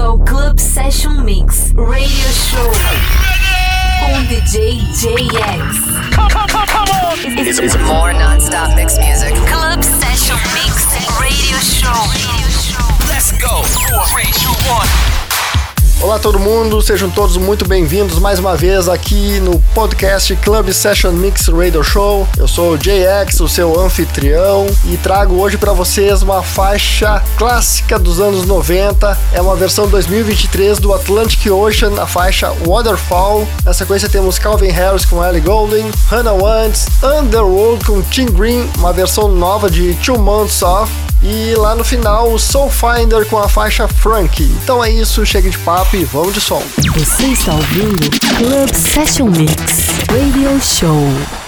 ao Club Session Mix Radio Show com DJ JX. Come, come, come, come on! It's, it's more non-stop mix music. Club Session Mix Radio Show. Let's go! Three, two, one. Olá todo mundo, sejam todos muito bem-vindos mais uma vez aqui no podcast Club Session Mix Radio Show. Eu sou o JX, o seu anfitrião, e trago hoje para vocês uma faixa clássica dos anos 90. É uma versão 2023 do Atlantic Ocean, a faixa Waterfall. Na sequência temos Calvin Harris com Ellie Goulding, Hannah Wentz, Underworld com Tim Green, uma versão nova de Two Months Off. E lá no final, o Soul Finder com a faixa Frank. Então é isso, chega de papo e vamos de som. Você está ouvindo Club Session Mix Radio Show.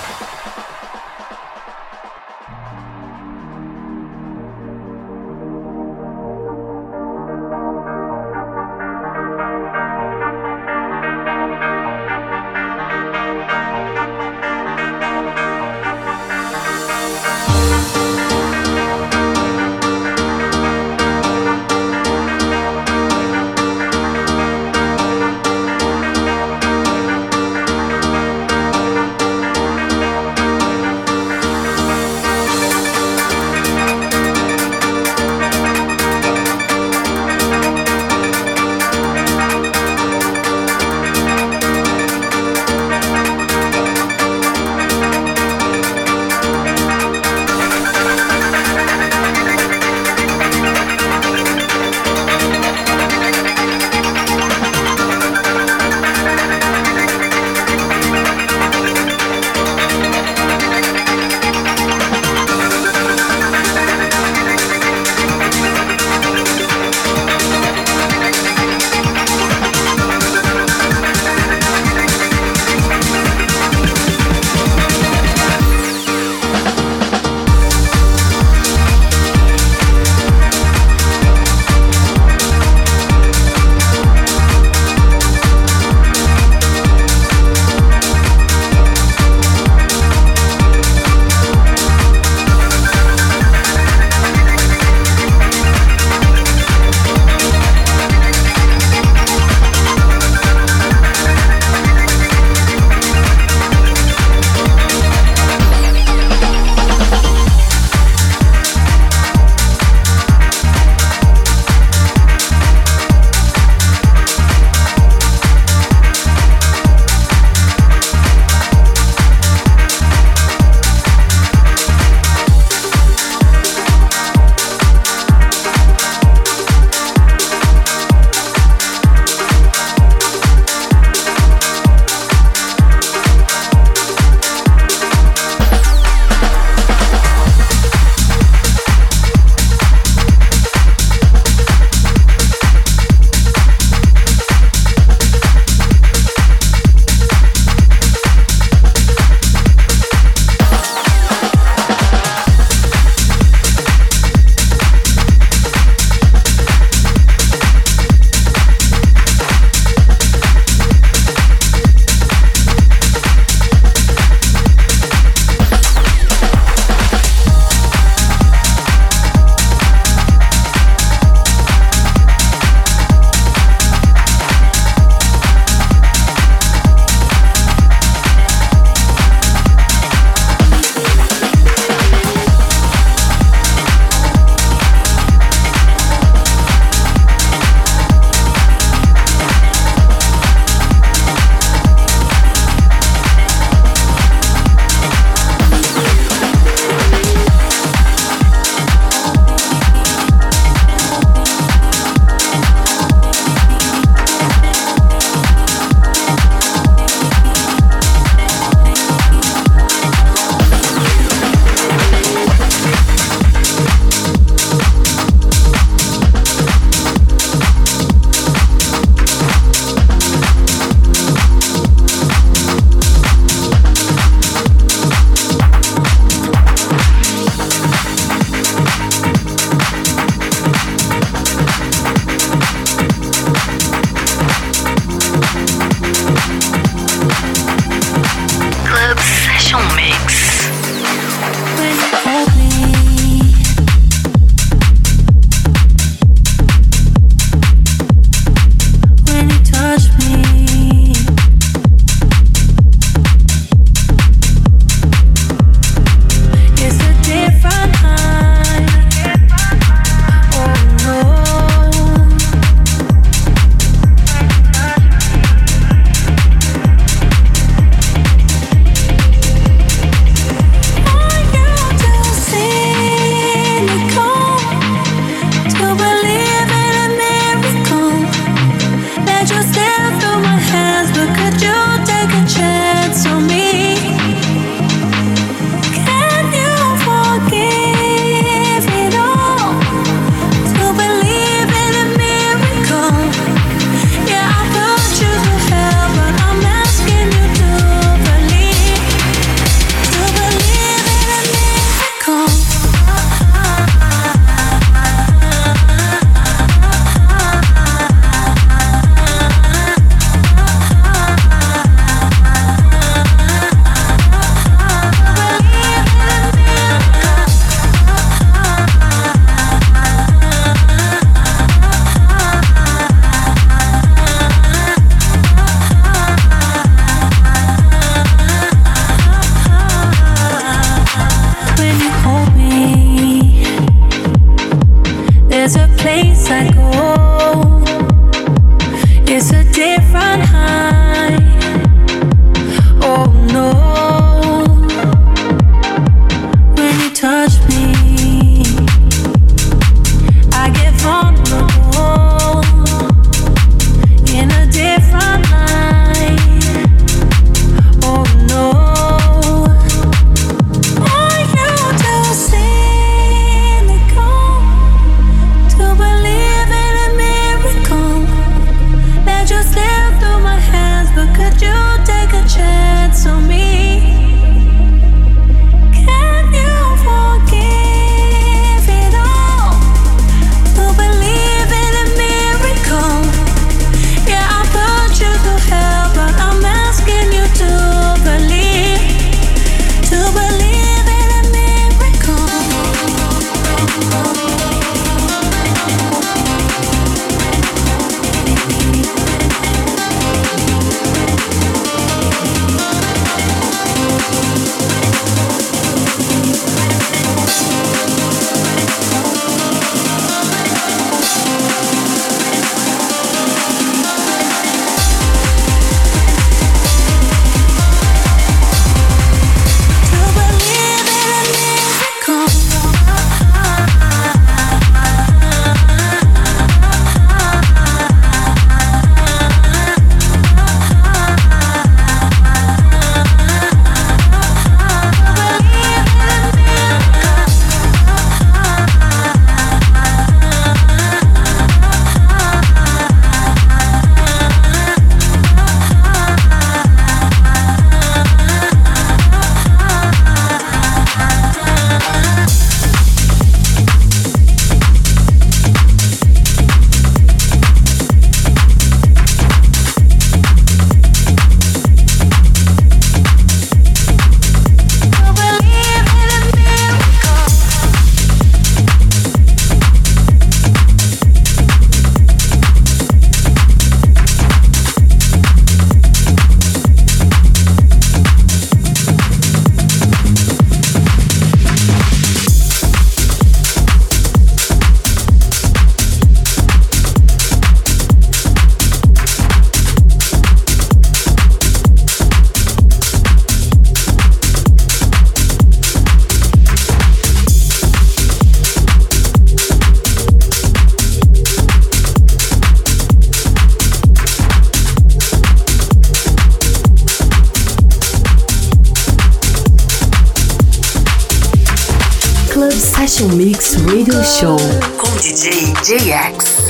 Show com DJ JX.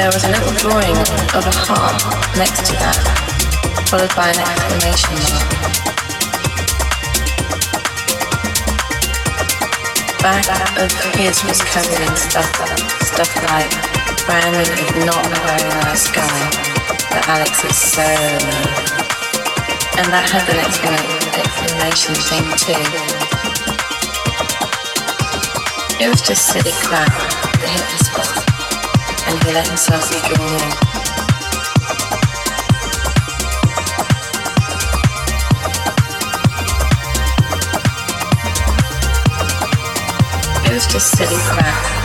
There was a little drawing of a heart next to that, followed by an exclamation mark. Back of his was covered in stuff, stuff like Brandon is not very nice guy, but Alex is so And that had an exclamation thing too. It was just silly crap that hit the spot and he let himself be drawn in. It was just silly crap.